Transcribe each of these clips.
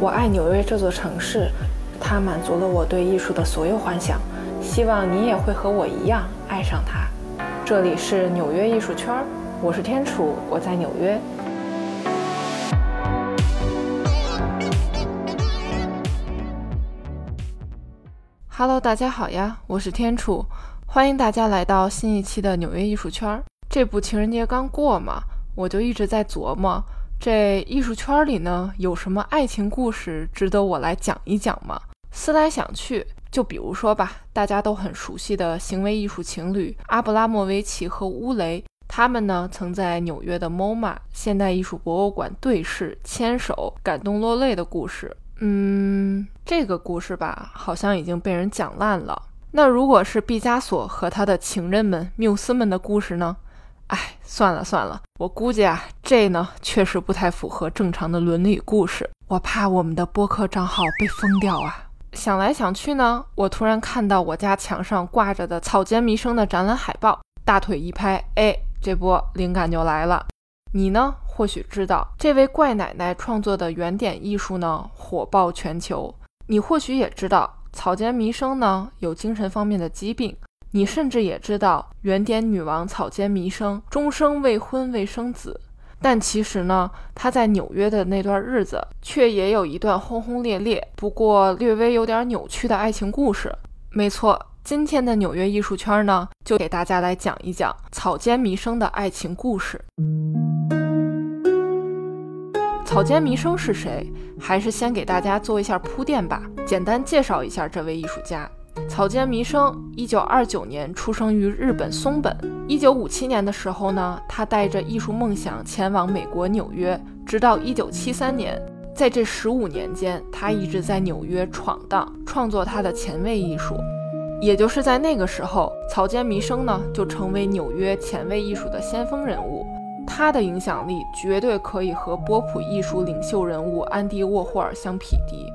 我爱纽约这座城市，它满足了我对艺术的所有幻想。希望你也会和我一样爱上它。这里是纽约艺术圈，我是天楚，我在纽约。Hello，大家好呀，我是天楚，欢迎大家来到新一期的纽约艺术圈。这不情人节刚过嘛，我就一直在琢磨。这艺术圈里呢，有什么爱情故事值得我来讲一讲吗？思来想去，就比如说吧，大家都很熟悉的行为艺术情侣阿布拉莫维奇和乌雷，他们呢曾在纽约的 MoMA 现代艺术博物馆对视、牵手、感动落泪的故事。嗯，这个故事吧，好像已经被人讲烂了。那如果是毕加索和他的情人们、缪斯们的故事呢？哎，算了算了，我估计啊，这呢确实不太符合正常的伦理故事。我怕我们的播客账号被封掉啊！想来想去呢，我突然看到我家墙上挂着的草间弥生的展览海报，大腿一拍，哎，这波灵感就来了。你呢？或许知道，这位怪奶奶创作的原点艺术呢火爆全球。你或许也知道，草间弥生呢有精神方面的疾病。你甚至也知道，原点女王草间弥生终生未婚未生子，但其实呢，她在纽约的那段日子却也有一段轰轰烈烈，不过略微有点扭曲的爱情故事。没错，今天的纽约艺术圈呢，就给大家来讲一讲草间弥生的爱情故事。草间弥生是谁？还是先给大家做一下铺垫吧，简单介绍一下这位艺术家。草间弥生，一九二九年出生于日本松本。一九五七年的时候呢，他带着艺术梦想前往美国纽约，直到一九七三年。在这十五年间，他一直在纽约闯荡，创作他的前卫艺术。也就是在那个时候，草间弥生呢就成为纽约前卫艺术的先锋人物。他的影响力绝对可以和波普艺术领袖人物安迪沃霍尔相匹敌。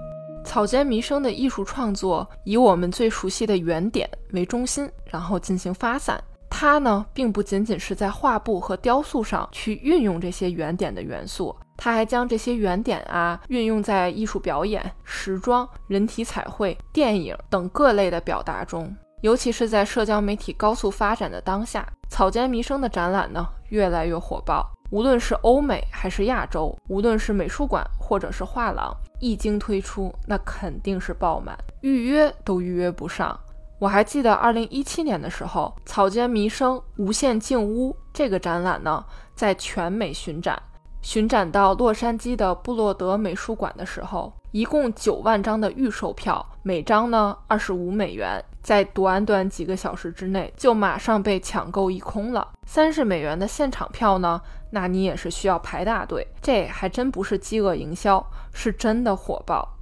草间弥生的艺术创作以我们最熟悉的原点为中心，然后进行发散。他呢，并不仅仅是在画布和雕塑上去运用这些原点的元素，他还将这些原点啊运用在艺术表演、时装、人体彩绘、电影等各类的表达中。尤其是在社交媒体高速发展的当下，草间弥生的展览呢越来越火爆。无论是欧美还是亚洲，无论是美术馆或者是画廊，一经推出，那肯定是爆满，预约都预约不上。我还记得二零一七年的时候，草间弥生无限静屋这个展览呢，在全美巡展，巡展到洛杉矶的布洛德美术馆的时候，一共九万张的预售票，每张呢二十五美元。在短短几个小时之内，就马上被抢购一空了。三十美元的现场票呢？那你也是需要排大队。这还真不是饥饿营销，是真的火爆。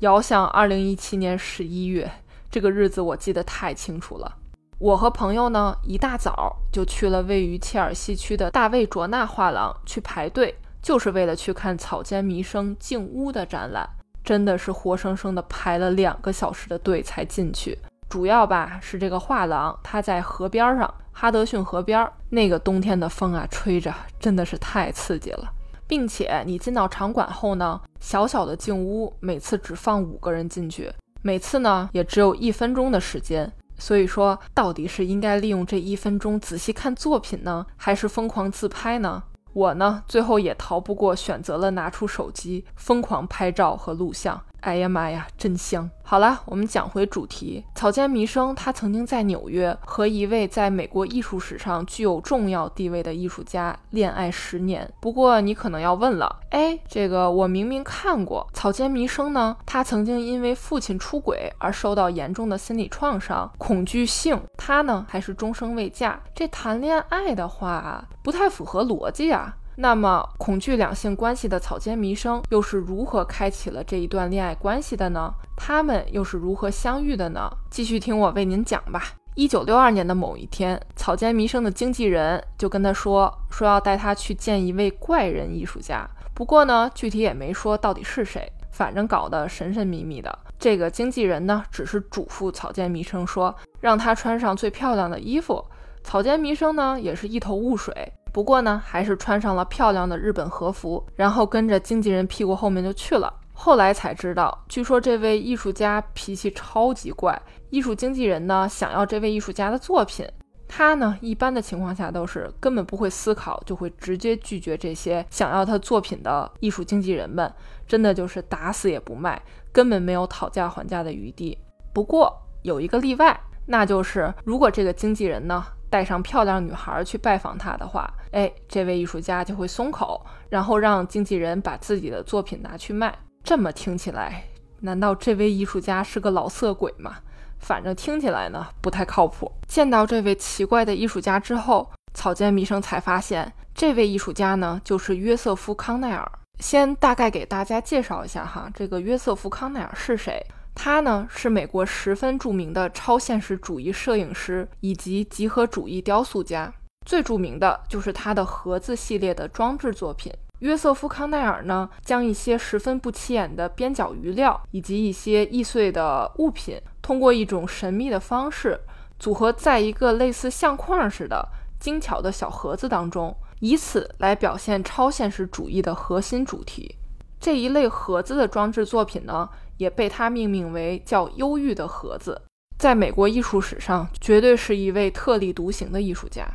遥想二零一七年十一月，这个日子我记得太清楚了。我和朋友呢，一大早就去了位于切尔西区的大卫卓纳画廊去排队，就是为了去看草间弥生静屋的展览。真的是活生生的排了两个小时的队才进去。主要吧是这个画廊，它在河边上，哈德逊河边。那个冬天的风啊，吹着真的是太刺激了。并且你进到场馆后呢，小小的静屋，每次只放五个人进去，每次呢也只有一分钟的时间。所以说，到底是应该利用这一分钟仔细看作品呢，还是疯狂自拍呢？我呢，最后也逃不过选择了拿出手机疯狂拍照和录像。哎呀妈呀，真香！好了，我们讲回主题。草间弥生，他曾经在纽约和一位在美国艺术史上具有重要地位的艺术家恋爱十年。不过你可能要问了，哎，这个我明明看过。草间弥生呢，他曾经因为父亲出轨而受到严重的心理创伤，恐惧性。他呢，还是终生未嫁。这谈恋爱的话，不太符合逻辑啊。那么，恐惧两性关系的草间弥生又是如何开启了这一段恋爱关系的呢？他们又是如何相遇的呢？继续听我为您讲吧。一九六二年的某一天，草间弥生的经纪人就跟他说，说要带他去见一位怪人艺术家。不过呢，具体也没说到底是谁，反正搞得神神秘秘的。这个经纪人呢，只是嘱咐草间弥生说，让他穿上最漂亮的衣服。草间弥生呢，也是一头雾水。不过呢，还是穿上了漂亮的日本和服，然后跟着经纪人屁股后面就去了。后来才知道，据说这位艺术家脾气超级怪，艺术经纪人呢想要这位艺术家的作品，他呢一般的情况下都是根本不会思考，就会直接拒绝这些想要他作品的艺术经纪人们，真的就是打死也不卖，根本没有讨价还价的余地。不过有一个例外，那就是如果这个经纪人呢带上漂亮女孩去拜访他的话，哎，这位艺术家就会松口，然后让经纪人把自己的作品拿去卖。这么听起来，难道这位艺术家是个老色鬼吗？反正听起来呢不太靠谱。见到这位奇怪的艺术家之后，草间弥生才发现，这位艺术家呢就是约瑟夫·康奈尔。先大概给大家介绍一下哈，这个约瑟夫·康奈尔是谁？他呢是美国十分著名的超现实主义摄影师以及集合主义雕塑家，最著名的就是他的盒子系列的装置作品。约瑟夫·康奈尔呢，将一些十分不起眼的边角余料以及一些易碎的物品，通过一种神秘的方式组合在一个类似相框似的精巧的小盒子当中，以此来表现超现实主义的核心主题。这一类盒子的装置作品呢，也被他命名为叫“忧郁的盒子”。在美国艺术史上，绝对是一位特立独行的艺术家。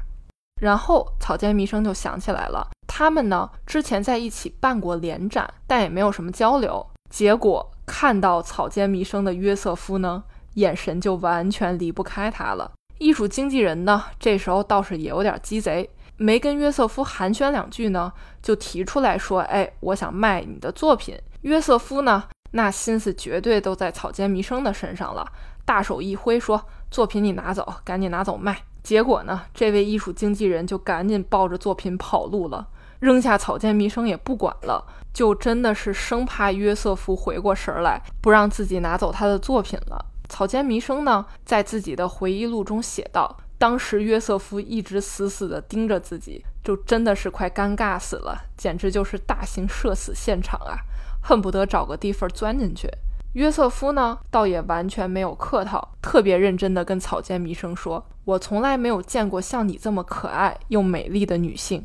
然后草间弥生就想起来了。他们呢，之前在一起办过联展，但也没有什么交流。结果看到草间弥生的约瑟夫呢，眼神就完全离不开他了。艺术经纪人呢，这时候倒是也有点鸡贼，没跟约瑟夫寒暄两句呢，就提出来说：“哎，我想卖你的作品。”约瑟夫呢，那心思绝对都在草间弥生的身上了，大手一挥说：“作品你拿走，赶紧拿走卖。”结果呢，这位艺术经纪人就赶紧抱着作品跑路了。扔下草间弥生也不管了，就真的是生怕约瑟夫回过神来，不让自己拿走他的作品了。草间弥生呢，在自己的回忆录中写道：“当时约瑟夫一直死死地盯着自己，就真的是快尴尬死了，简直就是大型社死现场啊，恨不得找个地缝钻进去。”约瑟夫呢，倒也完全没有客套，特别认真地跟草间弥生说：“我从来没有见过像你这么可爱又美丽的女性。”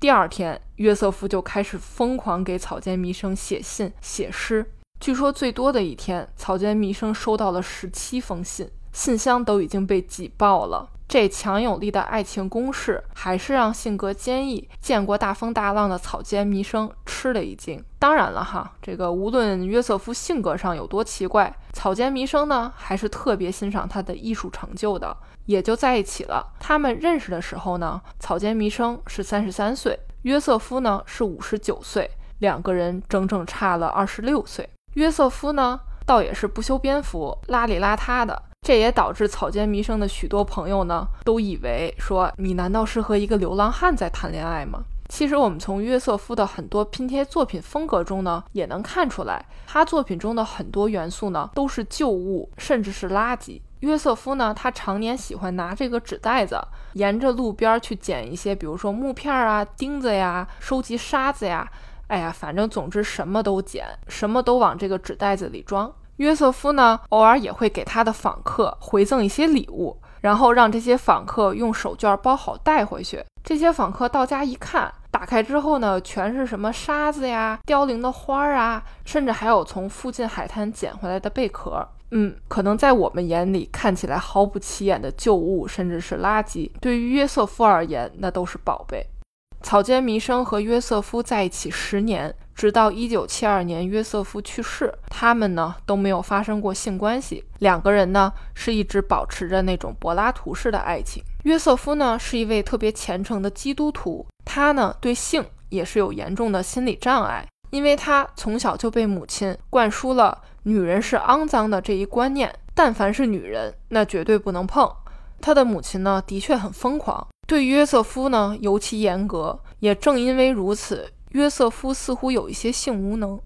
第二天，约瑟夫就开始疯狂给草间弥生写信、写诗。据说最多的一天，草间弥生收到了十七封信，信箱都已经被挤爆了。这强有力的爱情攻势，还是让性格坚毅、见过大风大浪的草间弥生吃了一惊。当然了，哈，这个无论约瑟夫性格上有多奇怪，草间弥生呢，还是特别欣赏他的艺术成就的。也就在一起了。他们认识的时候呢，草间弥生是三十三岁，约瑟夫呢是五十九岁，两个人整整差了二十六岁。约瑟夫呢，倒也是不修边幅、邋里邋遢的，这也导致草间弥生的许多朋友呢，都以为说你难道是和一个流浪汉在谈恋爱吗？其实我们从约瑟夫的很多拼贴作品风格中呢，也能看出来，他作品中的很多元素呢，都是旧物，甚至是垃圾。约瑟夫呢，他常年喜欢拿这个纸袋子，沿着路边去捡一些，比如说木片啊、钉子呀，收集沙子呀，哎呀，反正总之什么都捡，什么都往这个纸袋子里装。约瑟夫呢，偶尔也会给他的访客回赠一些礼物，然后让这些访客用手绢包好带回去。这些访客到家一看，打开之后呢，全是什么沙子呀、凋零的花儿啊，甚至还有从附近海滩捡回来的贝壳。嗯，可能在我们眼里看起来毫不起眼的旧物，甚至是垃圾，对于约瑟夫而言，那都是宝贝。草间弥生和约瑟夫在一起十年，直到一九七二年约瑟夫去世，他们呢都没有发生过性关系。两个人呢是一直保持着那种柏拉图式的爱情。约瑟夫呢是一位特别虔诚的基督徒，他呢对性也是有严重的心理障碍，因为他从小就被母亲灌输了。女人是肮脏的这一观念，但凡是女人，那绝对不能碰。他的母亲呢，的确很疯狂，对约瑟夫呢尤其严格。也正因为如此，约瑟夫似乎有一些性无能。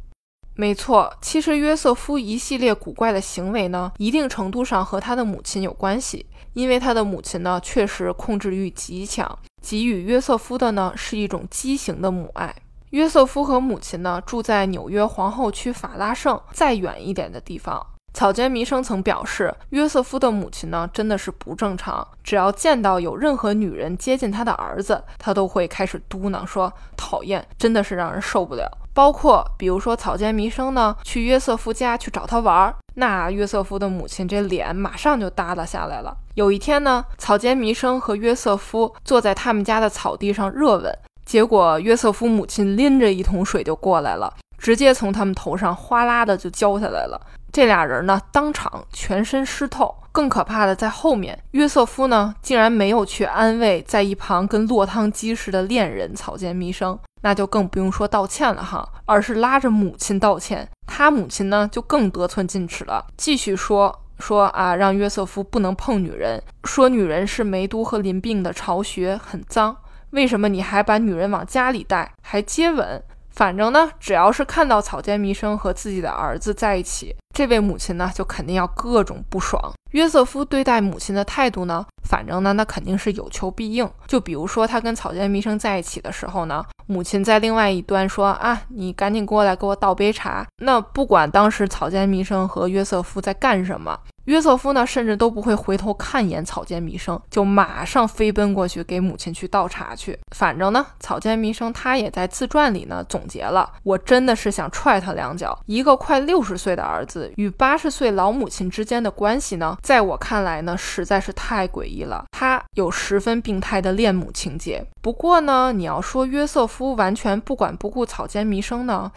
没错，其实约瑟夫一系列古怪的行为呢，一定程度上和他的母亲有关系，因为他的母亲呢确实控制欲极强，给予约瑟夫的呢是一种畸形的母爱。约瑟夫和母亲呢住在纽约皇后区法拉盛再远一点的地方。草间弥生曾表示，约瑟夫的母亲呢真的是不正常，只要见到有任何女人接近他的儿子，他都会开始嘟囔说讨厌，真的是让人受不了。包括比如说草间弥生呢去约瑟夫家去找他玩儿，那约瑟夫的母亲这脸马上就耷拉下来了。有一天呢，草间弥生和约瑟夫坐在他们家的草地上热吻，结果约瑟夫母亲拎着一桶水就过来了，直接从他们头上哗啦的就浇下来了。这俩人呢，当场全身湿透。更可怕的在后面，约瑟夫呢，竟然没有去安慰在一旁跟落汤鸡似的恋人草间弥生，那就更不用说道歉了哈，而是拉着母亲道歉。他母亲呢，就更得寸进尺了，继续说说啊，让约瑟夫不能碰女人，说女人是梅毒和淋病的巢穴，很脏。为什么你还把女人往家里带，还接吻？反正呢，只要是看到草间弥生和自己的儿子在一起。这位母亲呢，就肯定要各种不爽。约瑟夫对待母亲的态度呢，反正呢，那肯定是有求必应。就比如说，他跟草间弥生在一起的时候呢，母亲在另外一端说啊，你赶紧过来给我倒杯茶。那不管当时草间弥生和约瑟夫在干什么。约瑟夫呢，甚至都不会回头看一眼草间弥生，就马上飞奔过去给母亲去倒茶去。反正呢，草间弥生他也在自传里呢总结了，我真的是想踹他两脚。一个快六十岁的儿子与八十岁老母亲之间的关系呢，在我看来呢，实在是太诡异了。他有十分病态的恋母情节。不过呢，你要说约瑟夫完全不管不顾草间弥生呢？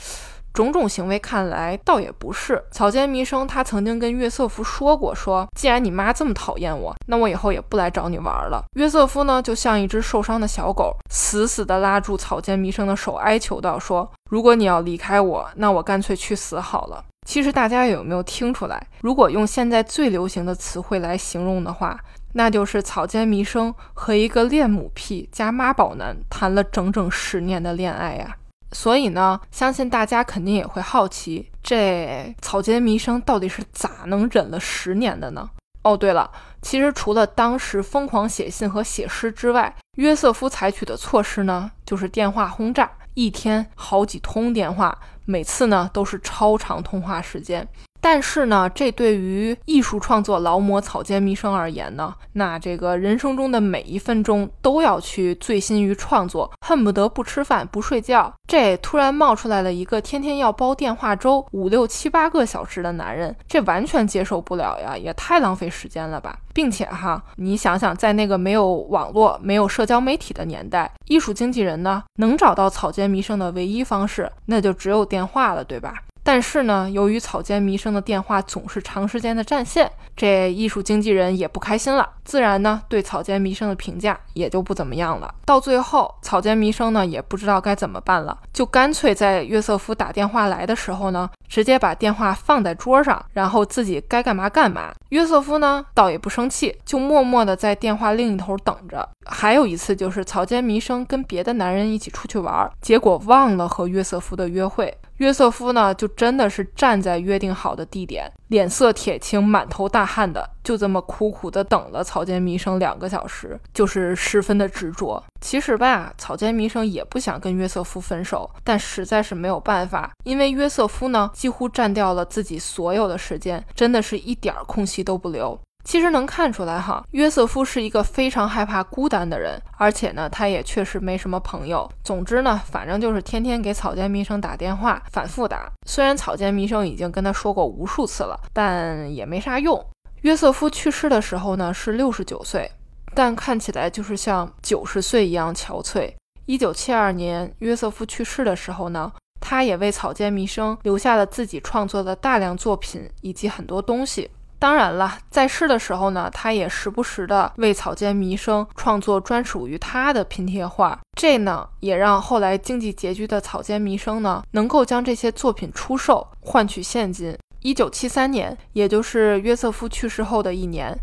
种种行为看来倒也不是。草间弥生他曾经跟约瑟夫说过，说既然你妈这么讨厌我，那我以后也不来找你玩了。约瑟夫呢，就像一只受伤的小狗，死死地拉住草间弥生的手，哀求道：“说如果你要离开我，那我干脆去死好了。”其实大家有没有听出来？如果用现在最流行的词汇来形容的话，那就是草间弥生和一个恋母癖加妈宝男谈了整整十年的恋爱呀。所以呢，相信大家肯定也会好奇，这草间弥生到底是咋能忍了十年的呢？哦，对了，其实除了当时疯狂写信和写诗之外，约瑟夫采取的措施呢，就是电话轰炸，一天好几通电话，每次呢都是超长通话时间。但是呢，这对于艺术创作劳模草间弥生而言呢，那这个人生中的每一分钟都要去醉心于创作，恨不得不吃饭不睡觉。这突然冒出来了一个天天要煲电话粥五六七八个小时的男人，这完全接受不了呀，也太浪费时间了吧！并且哈，你想想，在那个没有网络、没有社交媒体的年代，艺术经纪人呢，能找到草间弥生的唯一方式，那就只有电话了，对吧？但是呢，由于草间弥生的电话总是长时间的占线，这艺术经纪人也不开心了，自然呢，对草间弥生的评价也就不怎么样了。到最后，草间弥生呢也不知道该怎么办了，就干脆在约瑟夫打电话来的时候呢，直接把电话放在桌上，然后自己该干嘛干嘛。约瑟夫呢倒也不生气，就默默的在电话另一头等着。还有一次就是草间弥生跟别的男人一起出去玩，结果忘了和约瑟夫的约会。约瑟夫呢，就真的是站在约定好的地点，脸色铁青、满头大汗的，就这么苦苦的等了草间弥生两个小时，就是十分的执着。其实吧，草间弥生也不想跟约瑟夫分手，但实在是没有办法，因为约瑟夫呢，几乎占掉了自己所有的时间，真的是一点空隙都不留。其实能看出来哈，约瑟夫是一个非常害怕孤单的人，而且呢，他也确实没什么朋友。总之呢，反正就是天天给草间弥生打电话，反复打。虽然草间弥生已经跟他说过无数次了，但也没啥用。约瑟夫去世的时候呢，是六十九岁，但看起来就是像九十岁一样憔悴。一九七二年，约瑟夫去世的时候呢，他也为草间弥生留下了自己创作的大量作品以及很多东西。当然了，在世的时候呢，他也时不时的为草间弥生创作专属于他的拼贴画，这呢也让后来经济拮据的草间弥生呢能够将这些作品出售换取现金。一九七三年，也就是约瑟夫去世后的一年，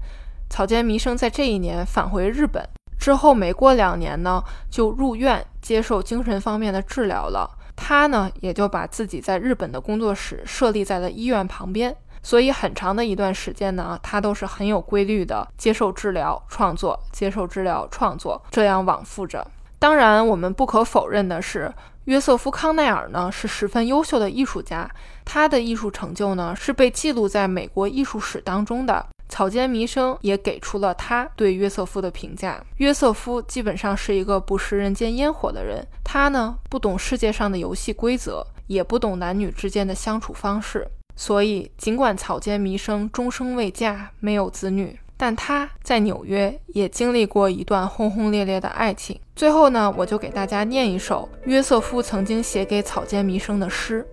草间弥生在这一年返回日本之后，没过两年呢就入院接受精神方面的治疗了。他呢也就把自己在日本的工作室设立在了医院旁边。所以很长的一段时间呢，他都是很有规律的接受治疗、创作、接受治疗、创作，这样往复着。当然，我们不可否认的是，约瑟夫·康奈尔呢是十分优秀的艺术家，他的艺术成就呢是被记录在美国艺术史当中的。草间弥生也给出了他对约瑟夫的评价：约瑟夫基本上是一个不食人间烟火的人，他呢不懂世界上的游戏规则，也不懂男女之间的相处方式。所以，尽管草间弥生终生未嫁，没有子女，但他在纽约也经历过一段轰轰烈烈的爱情。最后呢，我就给大家念一首约瑟夫曾经写给草间弥生的诗：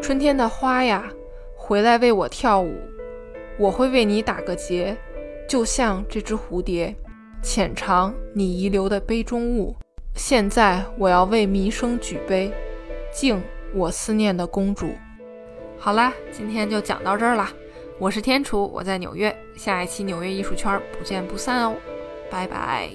春天的花呀，回来为我跳舞，我会为你打个结，就像这只蝴蝶，浅尝你遗留的杯中物。现在我要为弥生举杯，敬。我思念的公主。好啦，今天就讲到这儿了。我是天楚，我在纽约。下一期纽约艺术圈不见不散哦，拜拜。